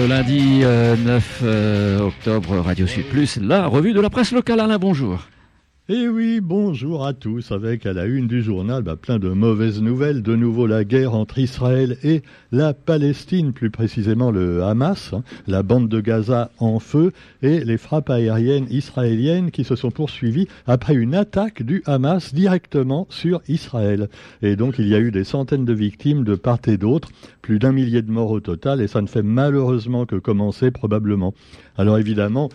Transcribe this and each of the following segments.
le lundi 9 euh, euh, octobre, Radio Sud Plus, la revue de la presse locale. Alain, bonjour. Et eh oui, bonjour à tous, avec à la une du journal bah, plein de mauvaises nouvelles. De nouveau la guerre entre Israël et la Palestine, plus précisément le Hamas, hein, la bande de Gaza en feu et les frappes aériennes israéliennes qui se sont poursuivies après une attaque du Hamas directement sur Israël. Et donc il y a eu des centaines de victimes de part et d'autre, plus d'un millier de morts au total, et ça ne fait malheureusement que commencer probablement. Alors évidemment,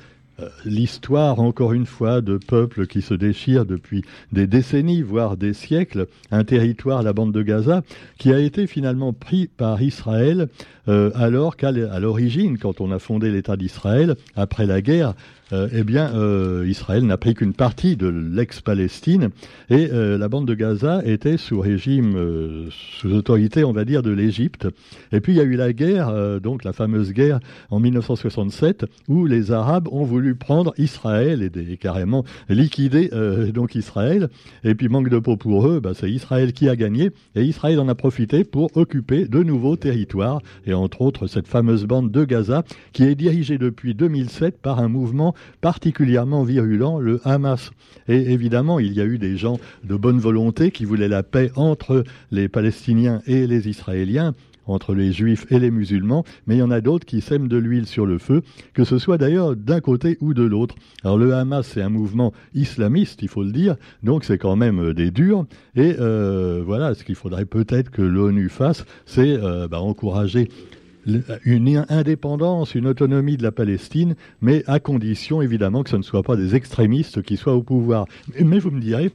l'histoire, encore une fois, de peuples qui se déchirent depuis des décennies, voire des siècles, un territoire, la bande de Gaza, qui a été finalement pris par Israël, euh, alors qu'à l'origine, quand on a fondé l'État d'Israël, après la guerre, euh, eh bien, euh, Israël n'a pris qu'une partie de l'ex-Palestine et euh, la bande de Gaza était sous régime, sous autorité, on va dire, de l'Égypte. Et puis il y a eu la guerre, donc la fameuse guerre en 1967, où les Arabes ont voulu prendre Israël et, carrément liquider donc Israël. Et puis manque de peau pour eux, bah, c'est Israël qui a gagné et Israël en a profité pour occuper de nouveaux territoires et entre autres cette fameuse bande de Gaza qui est dirigée depuis 2007 par un mouvement particulièrement virulent, le Hamas. Et évidemment, il y a eu des gens de bonne volonté qui voulaient la paix entre les Palestiniens et les Israéliens entre les juifs et les musulmans, mais il y en a d'autres qui sèment de l'huile sur le feu, que ce soit d'ailleurs d'un côté ou de l'autre. Alors le Hamas, c'est un mouvement islamiste, il faut le dire, donc c'est quand même euh, des durs, et euh, voilà, ce qu'il faudrait peut-être que l'ONU fasse, c'est euh, bah, encourager une indépendance, une autonomie de la Palestine, mais à condition évidemment que ce ne soient pas des extrémistes qui soient au pouvoir. Mais vous me direz,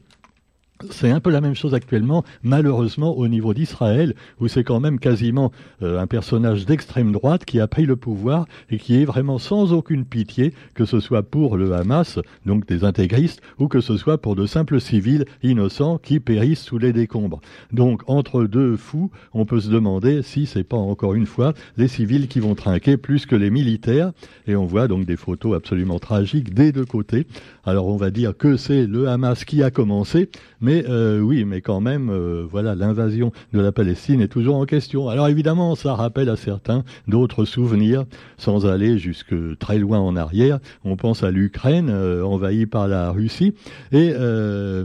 c'est un peu la même chose actuellement, malheureusement, au niveau d'Israël, où c'est quand même quasiment euh, un personnage d'extrême droite qui a pris le pouvoir et qui est vraiment sans aucune pitié, que ce soit pour le Hamas, donc des intégristes, ou que ce soit pour de simples civils innocents qui périssent sous les décombres. Donc, entre deux fous, on peut se demander si c'est pas encore une fois les civils qui vont trinquer plus que les militaires. Et on voit donc des photos absolument tragiques des deux côtés. Alors, on va dire que c'est le Hamas qui a commencé, mais euh, oui, mais quand même, euh, voilà, l'invasion de la Palestine est toujours en question. Alors évidemment, ça rappelle à certains d'autres souvenirs, sans aller jusque très loin en arrière. On pense à l'Ukraine euh, envahie par la Russie, et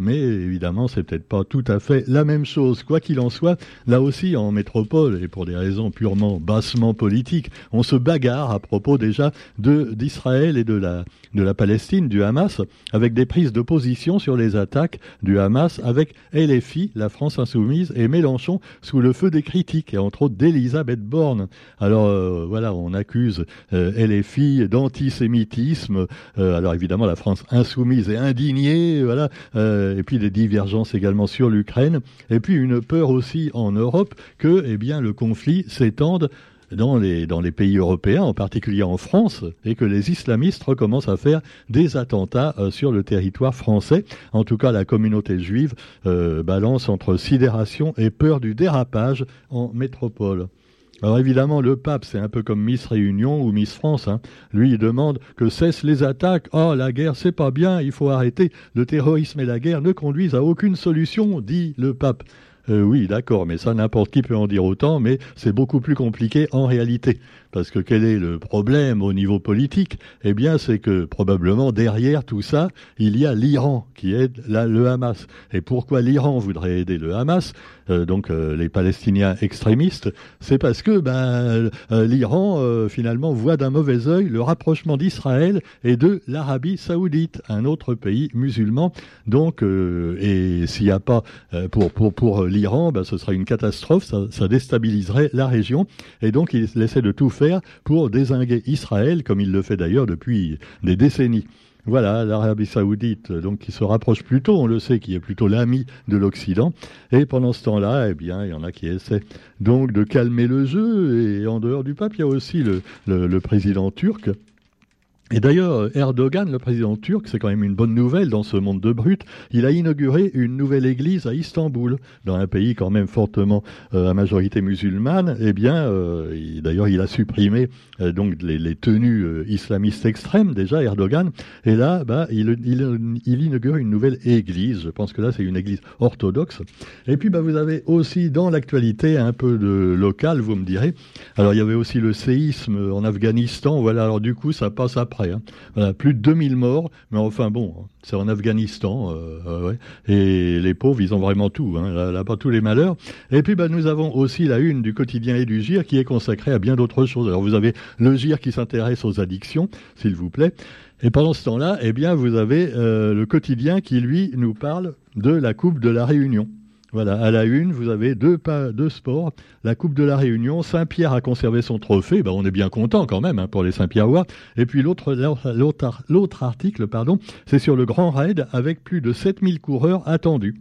mais évidemment, c'est peut-être pas tout à fait la même chose. Quoi qu'il en soit, là aussi en métropole et pour des raisons purement bassement politiques, on se bagarre à propos déjà d'Israël et de la de la Palestine, du Hamas, avec des prises de position sur les attaques du Hamas avec LFI, la France Insoumise, et Mélenchon sous le feu des critiques, et entre autres d'Elisabeth Borne. Alors euh, voilà, on accuse euh, LFI d'antisémitisme. Euh, alors évidemment, la France Insoumise est indignée, voilà, et puis des divergences également sur l'Ukraine, et puis une peur aussi en Europe que, eh bien, le conflit s'étende dans les, pays européens, en particulier en France, et que les islamistes recommencent à faire des attentats euh, sur le territoire français. En tout cas, la communauté juive euh, balance entre sidération et peur du dérapage en métropole. Alors évidemment, le pape, c'est un peu comme Miss Réunion ou Miss France. Hein. Lui, il demande que cessent les attaques. Oh, la guerre, c'est pas bien, il faut arrêter. Le terrorisme et la guerre ne conduisent à aucune solution, dit le pape. Euh, oui, d'accord, mais ça, n'importe qui peut en dire autant, mais c'est beaucoup plus compliqué en réalité. Parce que quel est le problème au niveau politique? Eh bien, c'est que probablement derrière tout ça, il y a l'Iran qui aide le Hamas. Et pourquoi l'Iran voudrait aider le Hamas? Euh, Donc euh, les Palestiniens extrémistes, c'est parce que ben, euh, l'Iran finalement voit d'un mauvais œil le rapprochement d'Israël et de l'Arabie Saoudite, un autre pays musulman. Donc, et s'il n'y a pas pour l'Iran, ben, ce sera une catastrophe, ça déstabiliserait la région. Et donc, il essaie de tout faire pour désinguer Israël, comme il le fait d'ailleurs depuis des décennies. Voilà, l'Arabie saoudite, donc qui se rapproche plutôt, on le sait, qui est plutôt l'ami de l'Occident. Et pendant ce temps-là, eh bien, il y en a qui essaient donc de calmer le jeu. Et en dehors du pape, il y a aussi le, le président turc Et d'ailleurs, Erdogan, le président turc, c'est quand même une bonne nouvelle dans ce monde de brut. Il a inauguré une nouvelle église à Istanbul, dans un pays quand même fortement euh, à majorité musulmane. Eh bien, euh, d'ailleurs, il a supprimé euh, donc les, tenues islamistes extrêmes déjà, Erdogan. Et là, bah, il, inaugure une nouvelle église. Je pense que là, c'est une église orthodoxe. Et puis, bah, vous avez aussi dans l'actualité un peu de local, vous me direz. Alors, il y avait aussi le séisme en Afghanistan. Voilà. Alors, du coup, ça passe après Hein. plus de 2000 morts, mais enfin bon, c'est en Afghanistan, euh, euh, et les pauvres, ils ont vraiment tout, hein, là, pas tous les malheurs. Et puis bah, nous avons aussi la une du quotidien et du GIR qui est consacrée à bien d'autres choses. Alors vous avez le GIR qui s'intéresse aux addictions, s'il vous plaît. Et pendant ce temps-là, eh bien, vous avez euh, le quotidien qui, lui, nous parle de la Coupe de la Réunion. Voilà, à la une, vous avez deux, deux sports. La Coupe de la Réunion, Saint-Pierre a conservé son trophée. Ben, on est bien content quand même hein, pour les Saint-Pierrois. Et puis l'autre, l'autre article, pardon, c'est sur le Grand Raid avec plus de 7000 coureurs attendus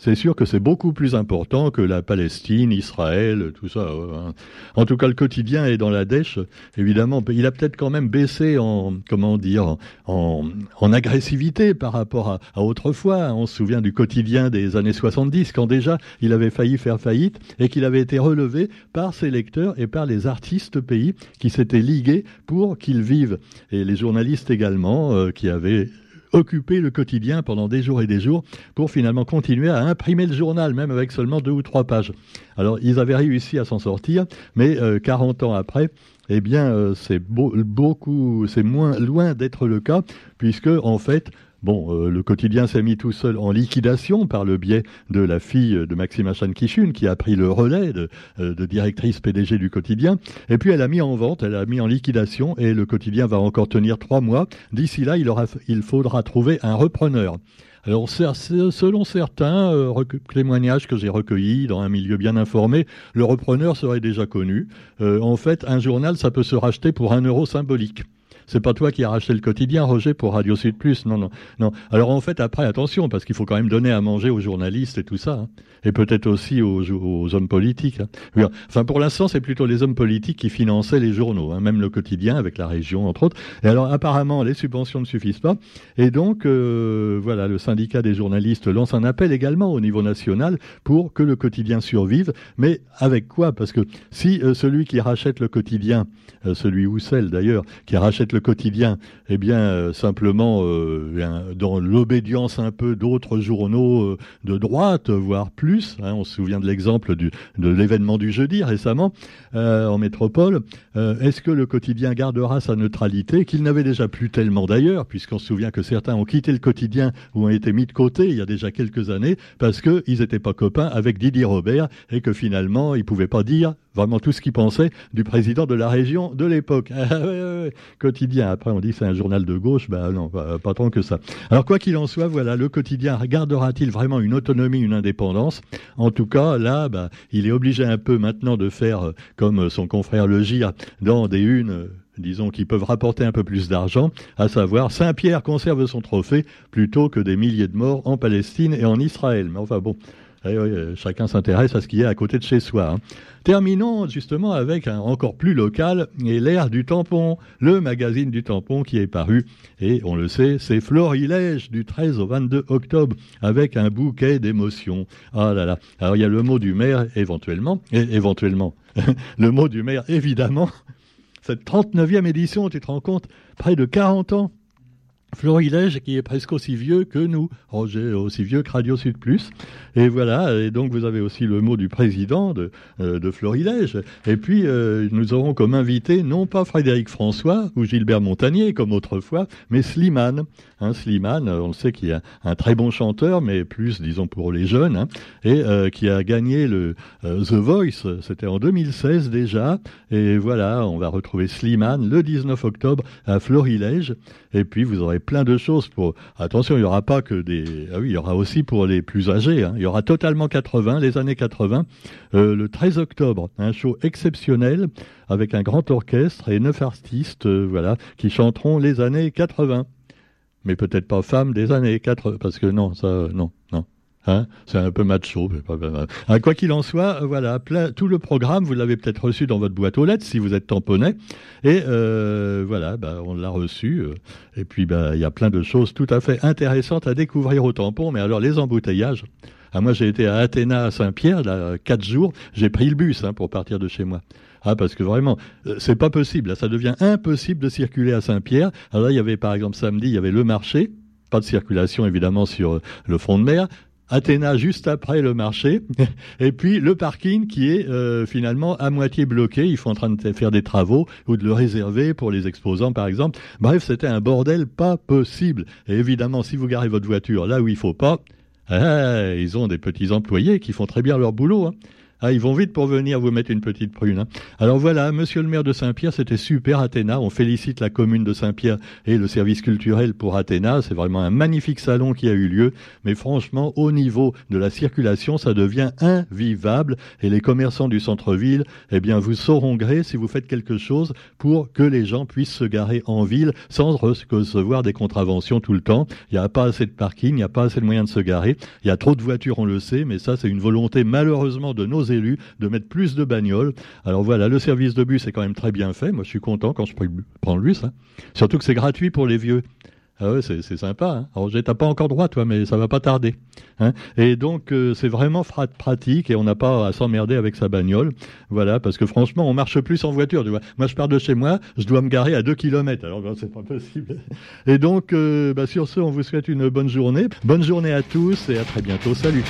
c'est sûr que c'est beaucoup plus important que la Palestine, Israël, tout ça. Hein. En tout cas, le quotidien est dans la dèche. Évidemment, il a peut-être quand même baissé en, comment dire, en, agressivité par rapport à, autrefois. On se souvient du quotidien des années 70, quand déjà il avait failli faire faillite et qu'il avait été relevé par ses lecteurs et par les artistes pays qui s'étaient ligués pour qu'ils vivent. Et les journalistes également, euh, qui avaient occuper le quotidien pendant des jours et des jours pour finalement continuer à imprimer le journal, même avec seulement deux ou trois pages. Alors, ils avaient réussi à s'en sortir, mais 40 euh, ans après, eh bien, euh, c'est beaucoup, c'est moins loin d'être le cas, puisque en fait, Bon, euh, le quotidien s'est mis tout seul en liquidation par le biais de la fille de Maxime Achan Kishun, qui a pris le relais de, euh, directrice PDG du quotidien. Et puis elle a mis en vente, elle a mis en liquidation, et le quotidien va encore tenir trois mois. D'ici là, il, aura, il faudra trouver un repreneur. Alors, selon certains euh, témoignages que j'ai recueillis dans un milieu bien informé, le repreneur serait déjà connu. en fait, un journal, ça peut se racheter pour un euro symbolique. C'est pas toi qui as racheté le quotidien, Roger, pour Radio Sud Plus. Non, non, non. Alors en fait, après, attention, parce qu'il faut quand même donner à manger aux journalistes et tout ça, hein. Et peut-être aussi aux, hommes politiques. Hein. Enfin, pour l'instant, c'est plutôt les hommes politiques qui finançaient les journaux, hein, même le quotidien avec la région, entre autres. Et alors, apparemment, les subventions ne suffisent pas, et donc, euh, voilà, le syndicat des journalistes lance un appel également au niveau national pour que le quotidien survive. Mais avec quoi? Parce que si euh, celui qui rachète le quotidien, euh, celui ou celle d'ailleurs, qui rachète le quotidien, eh bien, simplement dans l'obédience un peu d'autres journaux de droite, voire plus. Hein, on se souvient de l'exemple de l'événement du jeudi récemment en métropole. Est-ce que le quotidien gardera sa neutralité, qu'il n'avait déjà plus tellement d'ailleurs, puisqu'on se souvient que certains ont quitté le quotidien ou ont été mis de côté il y a déjà quelques années parce qu'ils n'étaient pas copains avec Didier Robert et que finalement ils ne pouvaient pas dire vraiment tout ce qu'ils pensaient du président de la région de l'époque. Ah quotidien, après on dit c'est un journal de gauche, ben non, pas, tant que ça. Alors quoi qu'il en soit, voilà, le quotidien gardera-t-il vraiment une autonomie, une indépendance? En tout cas, là, bah, il est obligé un peu maintenant de faire euh, comme son confrère Le Gire dans des unes euh, disons, qui peuvent rapporter un peu plus d'argent, à savoir Saint-Pierre conserve son trophée plutôt que des milliers de morts en Palestine et en Israël. Mais enfin bon, eh euh, chacun s'intéresse à ce qui est à côté de chez soi. Hein. Terminons justement avec un encore plus local et l'ère du tampon, le magazine du tampon qui est paru. Et on le sait, c'est Florilège du 13 au 22 octobre avec un bouquet d'émotions. Ah là là. Alors il y a le mot du maire éventuellement, et éventuellement, le mot du maire évidemment. Cette 39e édition, tu te rends compte, près de 40 ans Florilège qui est presque aussi vieux que nous, Roger, aussi vieux que Radio Sud Plus. Et voilà, et donc vous avez aussi le mot du président de, euh, Florilège. Et puis euh, nous aurons comme invité non pas Frédéric François ou Gilbert Montagnier comme autrefois, mais Slimane. Hein, Slimane, on le sait qu'il est un très bon chanteur, mais plus disons pour les jeunes, hein, et euh, qui a gagné le The Voice, c'était en 2016 déjà. Et voilà, on va retrouver Slimane le 19 octobre à Florilège. Et puis vous aurez plein de choses pour. Attention, il n'y aura pas que des. Ah oui, il y aura aussi pour les plus âgés. Hein. Il y aura totalement 80, les années 80, euh, le 13 octobre, un show exceptionnel avec un grand orchestre et neuf artistes, euh, voilà, qui chanteront les années 80. Mais peut-être pas femmes des années 80, parce que non, ça, non, non. Hein c'est un peu macho. Ah, quoi qu'il en soit, euh, voilà, tout le programme, vous l'avez peut-être reçu dans votre boîte aux lettres si vous êtes tamponné. Et euh, voilà, bah, on l'a reçu. Euh, et puis, bah, il y a plein de choses tout à fait intéressantes à découvrir au tampon. Mais alors, les embouteillages. Ah, moi, j'ai été à Athéna, à Saint-Pierre, là, quatre jours. J'ai pris le bus hein, pour partir de chez moi. Ah, parce que vraiment, c'est pas possible. Ça devient impossible de circuler à Saint-Pierre. Alors là, il y avait, par exemple, samedi, il y avait le marché. Pas de circulation, évidemment, sur le front de mer. Athéna juste après le marché, et puis le parking qui est euh, finalement à moitié bloqué. Ils sont en train de faire des travaux ou de le réserver pour les exposants, par exemple. Bref, c'était un bordel pas possible. Et évidemment, si vous garez votre voiture là où il faut pas, ah, ils ont des petits employés qui font très bien leur boulot. Hein. Ah, ils vont vite pour venir vous mettre une petite prune. Hein. Alors voilà, monsieur le maire de Saint-Pierre, c'était super Athéna. On félicite la commune de Saint-Pierre et le service culturel pour Athéna. C'est vraiment un magnifique salon qui a eu lieu. Mais franchement, au niveau de la circulation, ça devient invivable. Et les commerçants du centre-ville, eh bien, vous sauront gré si vous faites quelque chose pour que les gens puissent se garer en ville sans recevoir des contraventions tout le temps. Il n'y a pas assez de parking, il n'y a pas assez de moyens de se garer. Il y a trop de voitures, on le sait, mais ça, c'est une volonté malheureusement de nos élus de mettre plus de bagnoles. Alors voilà, le service de bus est quand même très bien fait. Moi, je suis content quand je prends le bus. Hein. Surtout que c'est gratuit pour les vieux. Ah ouais, c'est sympa. Hein. Alors, t'as pas encore droit, toi, mais ça va pas tarder. Hein. Et donc, euh, c'est vraiment pratique et on n'a pas à s'emmerder avec sa bagnole. Voilà, parce que franchement, on marche plus en voiture. Moi, je pars de chez moi, je dois me garer à 2 km. Alors, ben, c'est pas possible. Et donc, euh, bah, sur ce, on vous souhaite une bonne journée. Bonne journée à tous et à très bientôt. Salut.